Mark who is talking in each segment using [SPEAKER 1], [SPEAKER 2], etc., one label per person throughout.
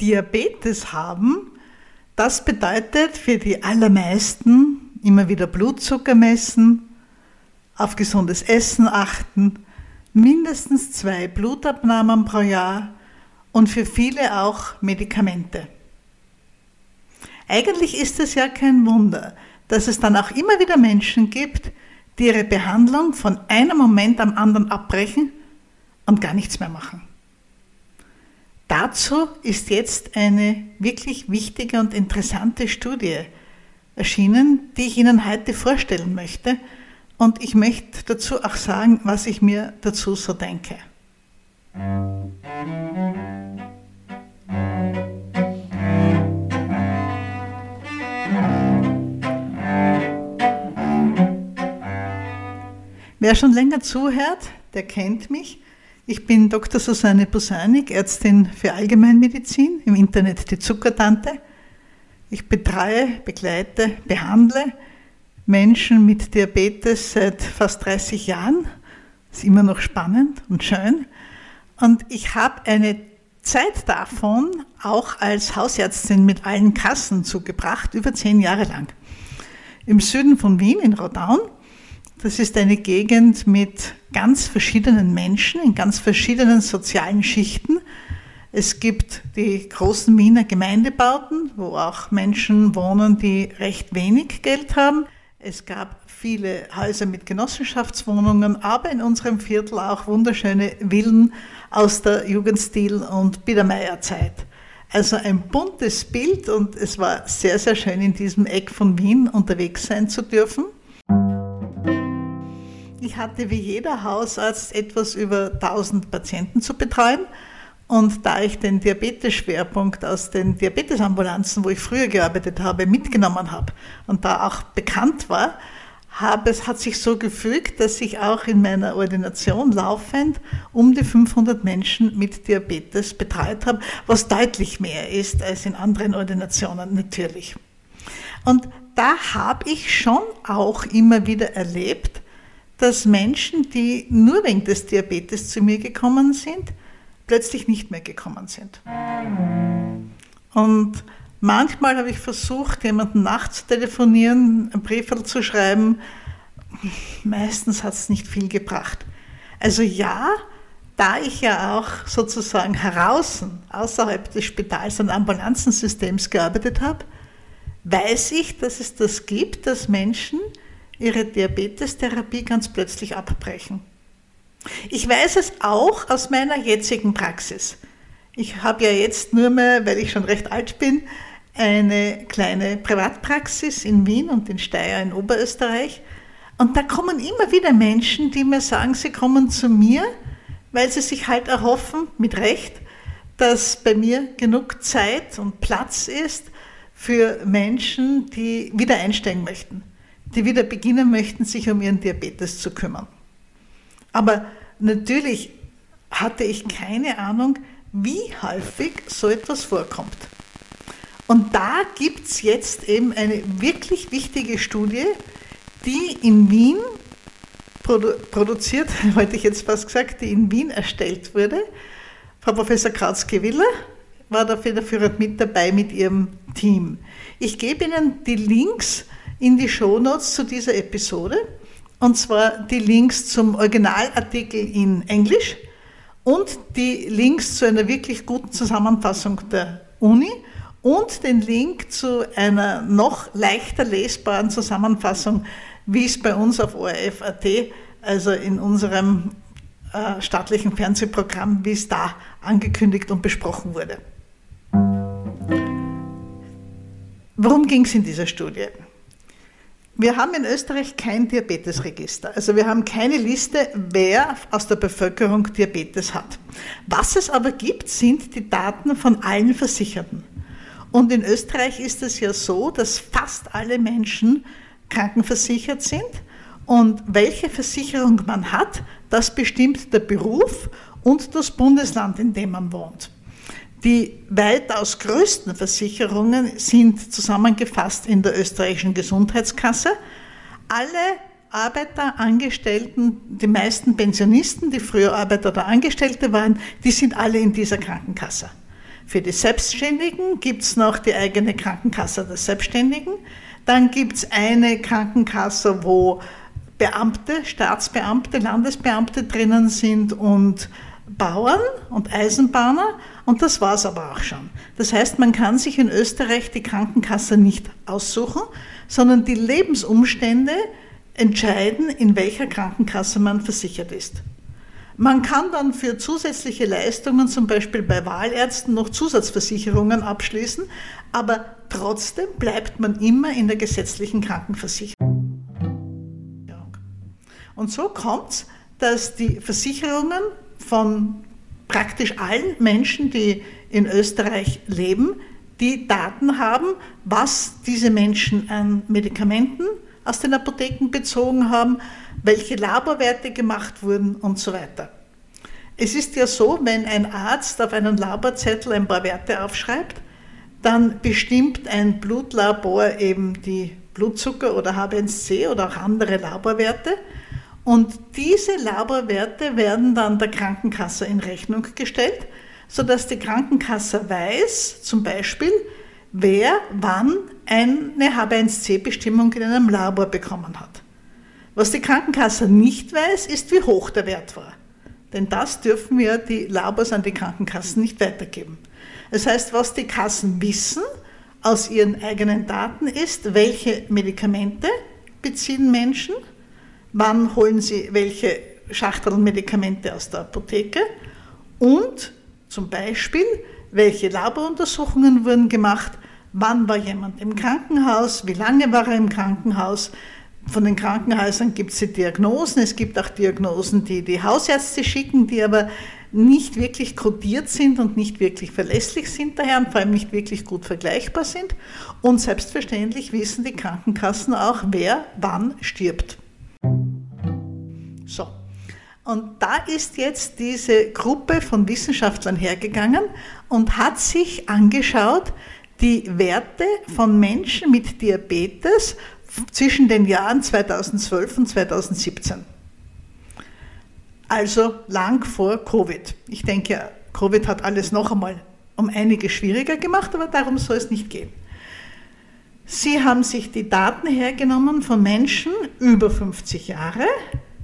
[SPEAKER 1] Diabetes haben, das bedeutet für die allermeisten immer wieder Blutzucker messen, auf gesundes Essen achten, mindestens zwei Blutabnahmen pro Jahr und für viele auch Medikamente. Eigentlich ist es ja kein Wunder, dass es dann auch immer wieder Menschen gibt, die ihre Behandlung von einem Moment am anderen abbrechen und gar nichts mehr machen. Dazu ist jetzt eine wirklich wichtige und interessante Studie erschienen, die ich Ihnen heute vorstellen möchte. Und ich möchte dazu auch sagen, was ich mir dazu so denke. Wer schon länger zuhört, der kennt mich. Ich bin Dr. Susanne Busanik, Ärztin für Allgemeinmedizin, im Internet die Zuckertante. Ich betreue, begleite, behandle Menschen mit Diabetes seit fast 30 Jahren. Ist immer noch spannend und schön. Und ich habe eine Zeit davon auch als Hausärztin mit allen Kassen zugebracht, über zehn Jahre lang. Im Süden von Wien, in Rodaun, das ist eine Gegend mit ganz verschiedenen Menschen in ganz verschiedenen sozialen Schichten. Es gibt die großen Wiener Gemeindebauten, wo auch Menschen wohnen, die recht wenig Geld haben. Es gab viele Häuser mit Genossenschaftswohnungen, aber in unserem Viertel auch wunderschöne Villen aus der Jugendstil- und Biedermeierzeit. Also ein buntes Bild und es war sehr, sehr schön in diesem Eck von Wien unterwegs sein zu dürfen. Hatte wie jeder Hausarzt etwas über 1000 Patienten zu betreuen. Und da ich den Diabetes-Schwerpunkt aus den Diabetesambulanzen, wo ich früher gearbeitet habe, mitgenommen habe und da auch bekannt war, habe, es hat sich so gefügt, dass ich auch in meiner Ordination laufend um die 500 Menschen mit Diabetes betreut habe, was deutlich mehr ist als in anderen Ordinationen natürlich. Und da habe ich schon auch immer wieder erlebt, dass Menschen, die nur wegen des Diabetes zu mir gekommen sind, plötzlich nicht mehr gekommen sind. Und manchmal habe ich versucht, jemanden nachzutelefonieren, einen Brief zu schreiben. Meistens hat es nicht viel gebracht. Also ja, da ich ja auch sozusagen heraus, außerhalb des Spitals- und Ambulanzensystems gearbeitet habe, weiß ich, dass es das gibt, dass Menschen, ihre Diabetestherapie ganz plötzlich abbrechen. Ich weiß es auch aus meiner jetzigen Praxis. Ich habe ja jetzt nur mehr, weil ich schon recht alt bin, eine kleine Privatpraxis in Wien und in Steyr in Oberösterreich. Und da kommen immer wieder Menschen, die mir sagen, sie kommen zu mir, weil sie sich halt erhoffen, mit Recht, dass bei mir genug Zeit und Platz ist für Menschen, die wieder einsteigen möchten die wieder beginnen möchten, sich um ihren Diabetes zu kümmern. Aber natürlich hatte ich keine Ahnung, wie häufig so etwas vorkommt. Und da gibt es jetzt eben eine wirklich wichtige Studie, die in Wien produ produziert, wollte ich jetzt fast gesagt, die in Wien erstellt wurde. Frau Professor Kratzke-Willer war da federführend mit dabei mit ihrem Team. Ich gebe Ihnen die Links in die Shownotes zu dieser Episode. Und zwar die Links zum Originalartikel in Englisch und die Links zu einer wirklich guten Zusammenfassung der Uni und den Link zu einer noch leichter lesbaren Zusammenfassung, wie es bei uns auf ORF.at, also in unserem äh, staatlichen Fernsehprogramm, wie es da angekündigt und besprochen wurde. Worum ging es in dieser Studie? Wir haben in Österreich kein Diabetesregister. Also wir haben keine Liste, wer aus der Bevölkerung Diabetes hat. Was es aber gibt, sind die Daten von allen Versicherten. Und in Österreich ist es ja so, dass fast alle Menschen krankenversichert sind. Und welche Versicherung man hat, das bestimmt der Beruf und das Bundesland, in dem man wohnt. Die weitaus größten Versicherungen sind zusammengefasst in der österreichischen Gesundheitskasse. Alle Arbeiter, Angestellten, die meisten Pensionisten, die früher Arbeiter oder Angestellte waren, die sind alle in dieser Krankenkasse. Für die Selbstständigen gibt es noch die eigene Krankenkasse der Selbstständigen. Dann gibt es eine Krankenkasse, wo Beamte, Staatsbeamte, Landesbeamte drinnen sind und Bauern und Eisenbahner und das war es aber auch schon. Das heißt, man kann sich in Österreich die Krankenkasse nicht aussuchen, sondern die Lebensumstände entscheiden, in welcher Krankenkasse man versichert ist. Man kann dann für zusätzliche Leistungen, zum Beispiel bei Wahlärzten, noch Zusatzversicherungen abschließen, aber trotzdem bleibt man immer in der gesetzlichen Krankenversicherung. Und so kommt es, dass die Versicherungen von praktisch allen Menschen, die in Österreich leben, die Daten haben, was diese Menschen an Medikamenten aus den Apotheken bezogen haben, welche Laborwerte gemacht wurden und so weiter. Es ist ja so, wenn ein Arzt auf einen Laborzettel ein paar Werte aufschreibt, dann bestimmt ein Blutlabor eben die Blutzucker oder H1C oder auch andere Laborwerte und diese Laborwerte werden dann der Krankenkasse in Rechnung gestellt, sodass die Krankenkasse weiß, zum Beispiel, wer wann eine H1C-Bestimmung in einem Labor bekommen hat. Was die Krankenkasse nicht weiß, ist, wie hoch der Wert war. Denn das dürfen wir die Labors an die Krankenkassen nicht weitergeben. Das heißt, was die Kassen wissen aus ihren eigenen Daten ist, welche Medikamente beziehen Menschen, wann holen Sie welche Schachteln Medikamente aus der Apotheke und zum Beispiel, welche Laboruntersuchungen wurden gemacht, wann war jemand im Krankenhaus, wie lange war er im Krankenhaus. Von den Krankenhäusern gibt es die Diagnosen, es gibt auch Diagnosen, die die Hausärzte schicken, die aber nicht wirklich kodiert sind und nicht wirklich verlässlich sind daher und vor allem nicht wirklich gut vergleichbar sind. Und selbstverständlich wissen die Krankenkassen auch, wer wann stirbt. So. Und da ist jetzt diese Gruppe von Wissenschaftlern hergegangen und hat sich angeschaut, die Werte von Menschen mit Diabetes zwischen den Jahren 2012 und 2017. Also lang vor Covid. Ich denke, Covid hat alles noch einmal um einige schwieriger gemacht, aber darum soll es nicht gehen. Sie haben sich die Daten hergenommen von Menschen über 50 Jahre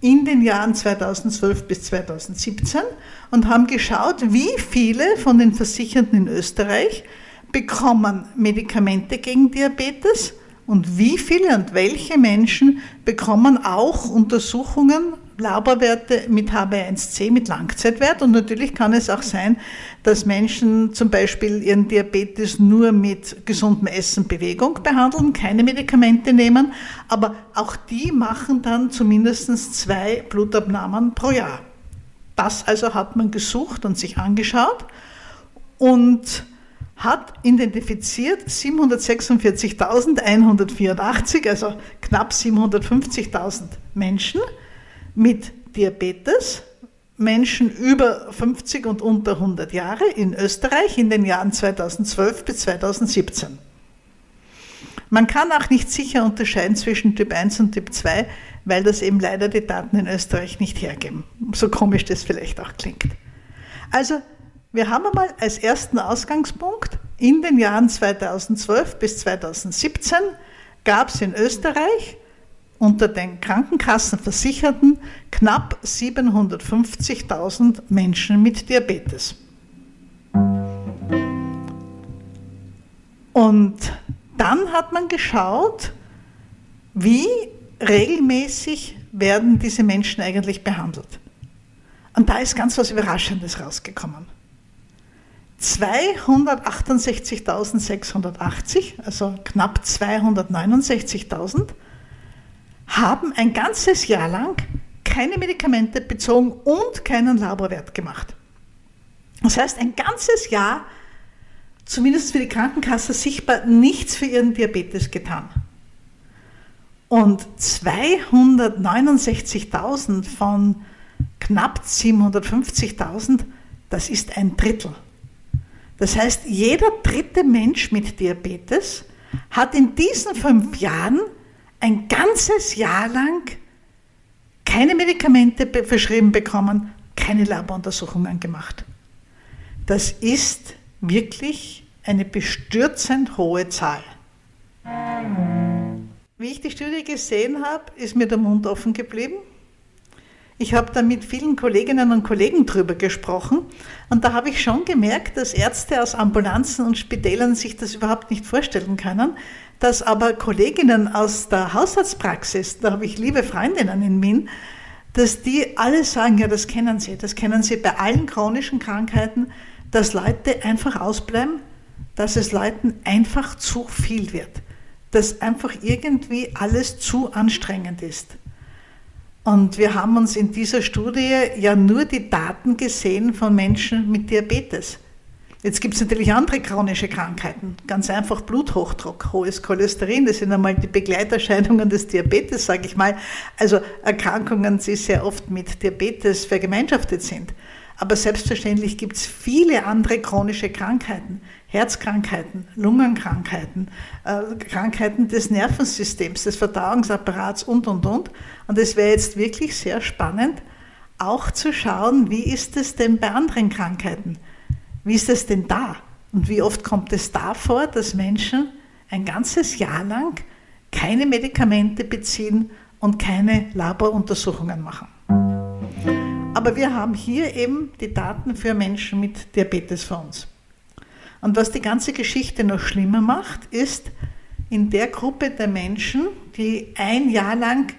[SPEAKER 1] in den Jahren 2012 bis 2017 und haben geschaut, wie viele von den Versicherten in Österreich bekommen Medikamente gegen Diabetes und wie viele und welche Menschen bekommen auch Untersuchungen Laborwerte mit HB1C, mit Langzeitwert. Und natürlich kann es auch sein, dass Menschen zum Beispiel ihren Diabetes nur mit gesundem Essen, Bewegung behandeln, keine Medikamente nehmen. Aber auch die machen dann zumindest zwei Blutabnahmen pro Jahr. Das also hat man gesucht und sich angeschaut und hat identifiziert 746.184, also knapp 750.000 Menschen, mit Diabetes, Menschen über 50 und unter 100 Jahre in Österreich in den Jahren 2012 bis 2017. Man kann auch nicht sicher unterscheiden zwischen Typ 1 und Typ 2, weil das eben leider die Daten in Österreich nicht hergeben. So komisch das vielleicht auch klingt. Also, wir haben einmal als ersten Ausgangspunkt, in den Jahren 2012 bis 2017 gab es in Österreich unter den Krankenkassenversicherten knapp 750.000 Menschen mit Diabetes. Und dann hat man geschaut, wie regelmäßig werden diese Menschen eigentlich behandelt. Und da ist ganz was Überraschendes rausgekommen. 268.680, also knapp 269.000, haben ein ganzes Jahr lang keine Medikamente bezogen und keinen Laborwert gemacht. Das heißt, ein ganzes Jahr, zumindest für die Krankenkasse sichtbar, nichts für ihren Diabetes getan. Und 269.000 von knapp 750.000, das ist ein Drittel. Das heißt, jeder dritte Mensch mit Diabetes hat in diesen fünf Jahren ein ganzes Jahr lang keine Medikamente verschrieben bekommen, keine Laboruntersuchungen gemacht. Das ist wirklich eine bestürzend hohe Zahl. Wie ich die Studie gesehen habe, ist mir der Mund offen geblieben. Ich habe da mit vielen Kolleginnen und Kollegen drüber gesprochen und da habe ich schon gemerkt, dass Ärzte aus Ambulanzen und Spitälern sich das überhaupt nicht vorstellen können, dass aber Kolleginnen aus der Hausarztpraxis, da habe ich liebe Freundinnen in Wien, dass die alle sagen, ja, das kennen sie, das kennen sie bei allen chronischen Krankheiten, dass Leute einfach ausbleiben, dass es Leuten einfach zu viel wird, dass einfach irgendwie alles zu anstrengend ist. Und wir haben uns in dieser Studie ja nur die Daten gesehen von Menschen mit Diabetes. Jetzt gibt es natürlich andere chronische Krankheiten, ganz einfach Bluthochdruck, hohes Cholesterin, das sind einmal die Begleiterscheinungen des Diabetes, sage ich mal. Also Erkrankungen, die sehr oft mit Diabetes vergemeinschaftet sind. Aber selbstverständlich gibt es viele andere chronische Krankheiten, Herzkrankheiten, Lungenkrankheiten, äh, Krankheiten des Nervensystems, des Verdauungsapparats und, und, und. Und es wäre jetzt wirklich sehr spannend, auch zu schauen, wie ist es denn bei anderen Krankheiten? Wie ist es denn da? Und wie oft kommt es da vor, dass Menschen ein ganzes Jahr lang keine Medikamente beziehen und keine Laboruntersuchungen machen? Aber wir haben hier eben die Daten für Menschen mit Diabetes vor uns. Und was die ganze Geschichte noch schlimmer macht, ist, in der Gruppe der Menschen, die ein Jahr lang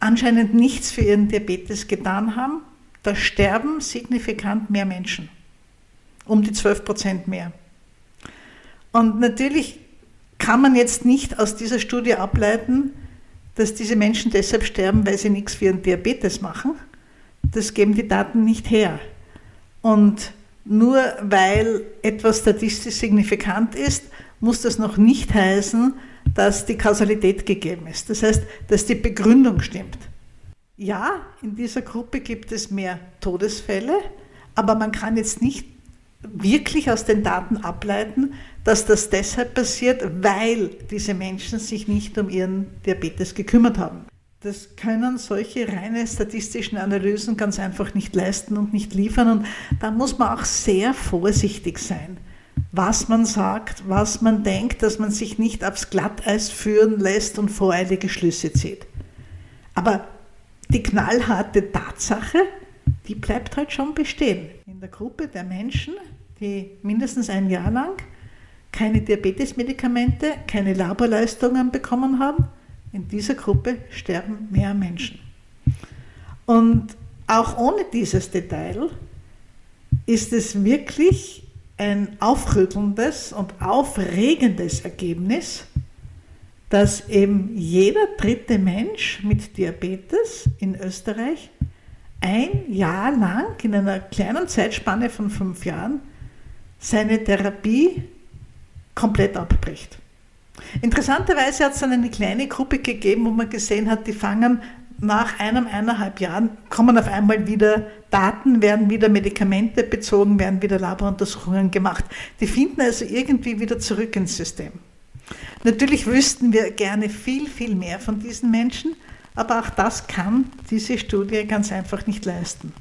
[SPEAKER 1] anscheinend nichts für ihren Diabetes getan haben, da sterben signifikant mehr Menschen. Um die 12 Prozent mehr. Und natürlich kann man jetzt nicht aus dieser Studie ableiten, dass diese Menschen deshalb sterben, weil sie nichts für ihren Diabetes machen, das geben die Daten nicht her. Und nur weil etwas statistisch signifikant ist, muss das noch nicht heißen, dass die Kausalität gegeben ist. Das heißt, dass die Begründung stimmt. Ja, in dieser Gruppe gibt es mehr Todesfälle, aber man kann jetzt nicht wirklich aus den Daten ableiten, dass das deshalb passiert, weil diese Menschen sich nicht um ihren Diabetes gekümmert haben. Das können solche reine statistischen Analysen ganz einfach nicht leisten und nicht liefern. Und da muss man auch sehr vorsichtig sein, was man sagt, was man denkt, dass man sich nicht aufs Glatteis führen lässt und voreilige Schlüsse zieht. Aber die knallharte Tatsache, die bleibt halt schon bestehen. In der Gruppe der Menschen, die mindestens ein Jahr lang keine Diabetesmedikamente, keine Laborleistungen bekommen haben, in dieser Gruppe sterben mehr Menschen. Und auch ohne dieses Detail ist es wirklich ein aufrüttelndes und aufregendes Ergebnis, dass eben jeder dritte Mensch mit Diabetes in Österreich ein Jahr lang in einer kleinen Zeitspanne von fünf Jahren seine Therapie komplett abbricht. Interessanterweise hat es dann eine kleine Gruppe gegeben, wo man gesehen hat, die fangen nach einem, eineinhalb Jahren, kommen auf einmal wieder Daten, werden wieder Medikamente bezogen, werden wieder Laboruntersuchungen gemacht. Die finden also irgendwie wieder zurück ins System. Natürlich wüssten wir gerne viel, viel mehr von diesen Menschen, aber auch das kann diese Studie ganz einfach nicht leisten.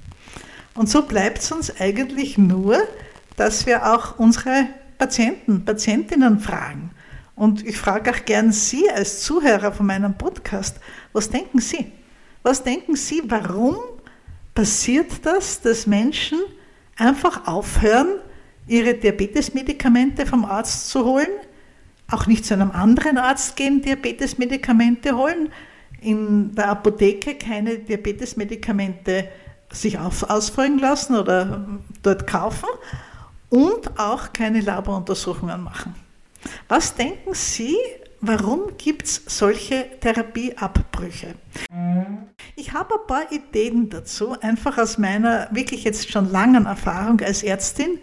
[SPEAKER 1] Und so bleibt es uns eigentlich nur, dass wir auch unsere Patienten, Patientinnen fragen. Und ich frage auch gern Sie als Zuhörer von meinem Podcast, was denken Sie? Was denken Sie, warum passiert das, dass Menschen einfach aufhören, ihre Diabetesmedikamente vom Arzt zu holen, auch nicht zu einem anderen Arzt gehen, Diabetesmedikamente holen, in der Apotheke keine Diabetesmedikamente sich ausfolgen lassen oder dort kaufen und auch keine Laboruntersuchungen machen. Was denken Sie, warum gibt es solche Therapieabbrüche? Ich habe ein paar Ideen dazu, einfach aus meiner wirklich jetzt schon langen Erfahrung als Ärztin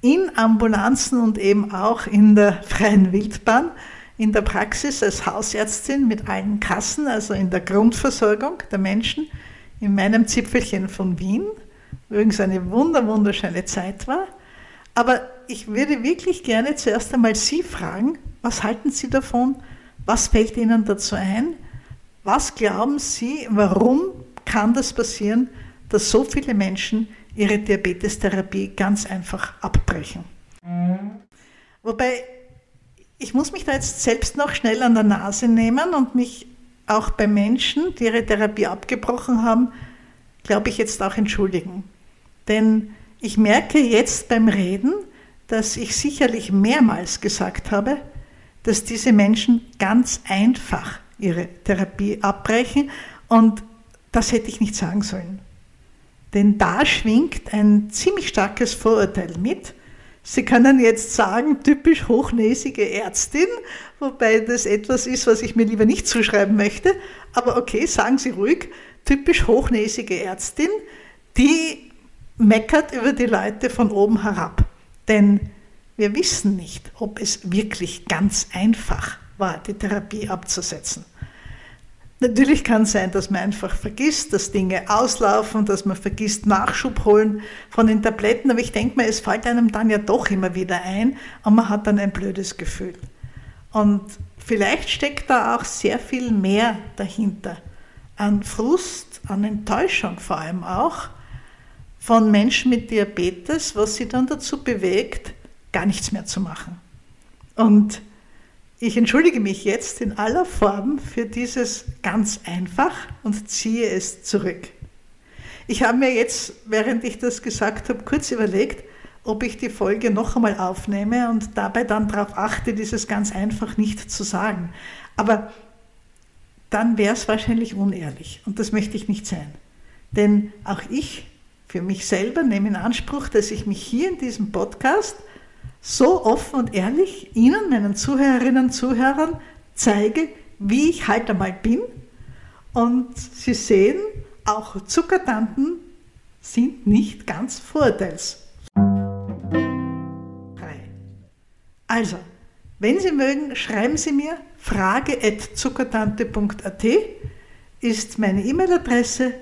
[SPEAKER 1] in Ambulanzen und eben auch in der freien Wildbahn, in der Praxis als Hausärztin mit allen Kassen, also in der Grundversorgung der Menschen, in meinem Zipfelchen von Wien, übrigens eine wunderschöne Zeit war. Aber ich würde wirklich gerne zuerst einmal Sie fragen, was halten Sie davon? Was fällt Ihnen dazu ein? Was glauben Sie, warum kann das passieren, dass so viele Menschen ihre Diabetestherapie ganz einfach abbrechen. Wobei, ich muss mich da jetzt selbst noch schnell an der Nase nehmen und mich auch bei Menschen, die ihre Therapie abgebrochen haben, glaube ich, jetzt auch entschuldigen. Denn ich merke jetzt beim Reden, dass ich sicherlich mehrmals gesagt habe, dass diese Menschen ganz einfach ihre Therapie abbrechen und das hätte ich nicht sagen sollen. Denn da schwingt ein ziemlich starkes Vorurteil mit. Sie können jetzt sagen, typisch hochnäsige Ärztin, wobei das etwas ist, was ich mir lieber nicht zuschreiben möchte. Aber okay, sagen Sie ruhig, typisch hochnäsige Ärztin, die meckert über die Leute von oben herab. Denn wir wissen nicht, ob es wirklich ganz einfach war, die Therapie abzusetzen. Natürlich kann es sein, dass man einfach vergisst, dass Dinge auslaufen, dass man vergisst Nachschub holen von den Tabletten, aber ich denke mal, es fällt einem dann ja doch immer wieder ein und man hat dann ein blödes Gefühl. Und vielleicht steckt da auch sehr viel mehr dahinter. An Frust, an Enttäuschung vor allem auch von Menschen mit Diabetes, was sie dann dazu bewegt, gar nichts mehr zu machen. Und ich entschuldige mich jetzt in aller Form für dieses ganz einfach und ziehe es zurück. Ich habe mir jetzt, während ich das gesagt habe, kurz überlegt, ob ich die Folge noch einmal aufnehme und dabei dann darauf achte, dieses ganz einfach nicht zu sagen. Aber dann wäre es wahrscheinlich unehrlich und das möchte ich nicht sein. Denn auch ich für mich selber nehme in Anspruch, dass ich mich hier in diesem Podcast so offen und ehrlich Ihnen, meinen Zuhörerinnen und Zuhörern, zeige, wie ich halt einmal bin. Und Sie sehen, auch Zuckertanten sind nicht ganz vorurteilsfrei. Also, wenn Sie mögen, schreiben Sie mir frage.zuckertante.at ist meine E-Mail-Adresse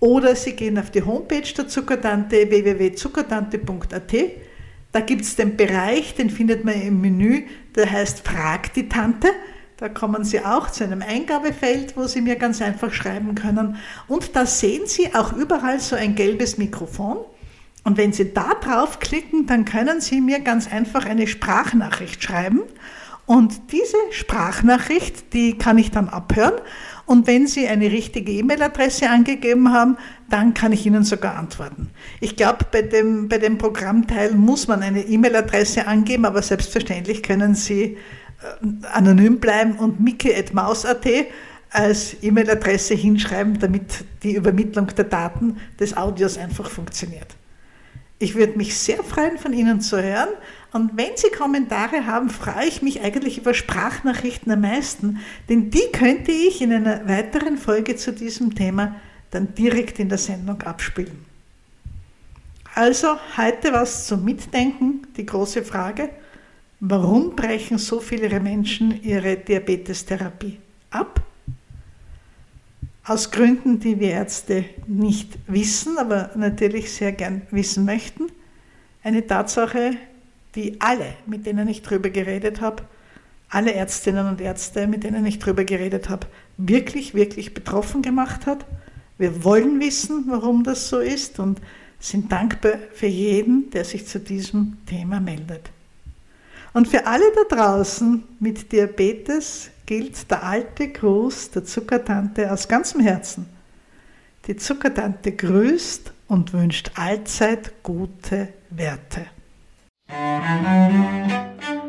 [SPEAKER 1] oder Sie gehen auf die Homepage der Zuckertante www.zuckertante.at da gibt es den Bereich, den findet man im Menü, der heißt Frag die Tante. Da kommen Sie auch zu einem Eingabefeld, wo Sie mir ganz einfach schreiben können. Und da sehen Sie auch überall so ein gelbes Mikrofon. Und wenn Sie da draufklicken, dann können Sie mir ganz einfach eine Sprachnachricht schreiben. Und diese Sprachnachricht, die kann ich dann abhören. Und wenn Sie eine richtige E-Mail-Adresse angegeben haben, dann kann ich Ihnen sogar antworten. Ich glaube, bei dem, bei dem Programmteil muss man eine E-Mail-Adresse angeben, aber selbstverständlich können Sie äh, anonym bleiben und miki.maus.at als E-Mail-Adresse hinschreiben, damit die Übermittlung der Daten des Audios einfach funktioniert. Ich würde mich sehr freuen, von Ihnen zu hören. Und wenn Sie Kommentare haben, freue ich mich eigentlich über Sprachnachrichten am meisten, denn die könnte ich in einer weiteren Folge zu diesem Thema dann direkt in der Sendung abspielen. Also heute was zum Mitdenken, die große Frage, warum brechen so viele Menschen ihre Diabetestherapie ab? Aus Gründen, die wir Ärzte nicht wissen, aber natürlich sehr gern wissen möchten. Eine Tatsache, die alle, mit denen ich drüber geredet habe, alle Ärztinnen und Ärzte, mit denen ich drüber geredet habe, wirklich, wirklich betroffen gemacht hat wir wollen wissen, warum das so ist und sind dankbar für jeden, der sich zu diesem Thema meldet. Und für alle da draußen mit Diabetes gilt der alte Gruß der Zuckertante aus ganzem Herzen. Die Zuckertante grüßt und wünscht allzeit gute Werte. なるほど。